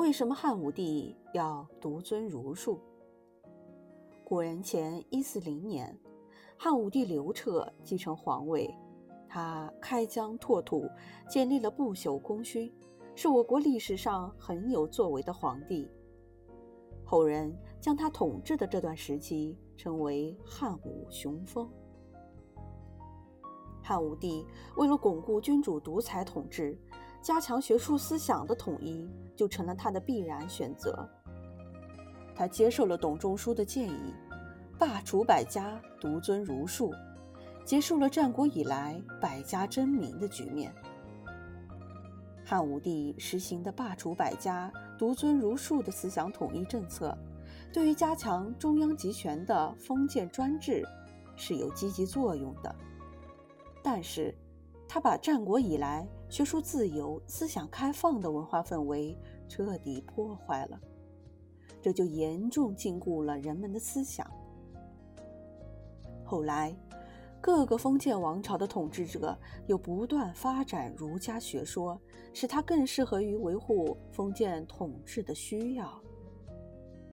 为什么汉武帝要独尊儒术？公元前一四零年，汉武帝刘彻继承皇位，他开疆拓土，建立了不朽功勋，是我国历史上很有作为的皇帝。后人将他统治的这段时期称为汉武雄风。汉武帝为了巩固君主独裁统治，加强学术思想的统一，就成了他的必然选择。他接受了董仲舒的建议，罢黜百家，独尊儒术，结束了战国以来百家争鸣的局面。汉武帝实行的罢黜百家、独尊儒术的思想统一政策，对于加强中央集权的封建专制是有积极作用的。但是，他把战国以来学术自由、思想开放的文化氛围彻底破坏了，这就严重禁锢了人们的思想。后来，各个封建王朝的统治者又不断发展儒家学说，使它更适合于维护封建统治的需要。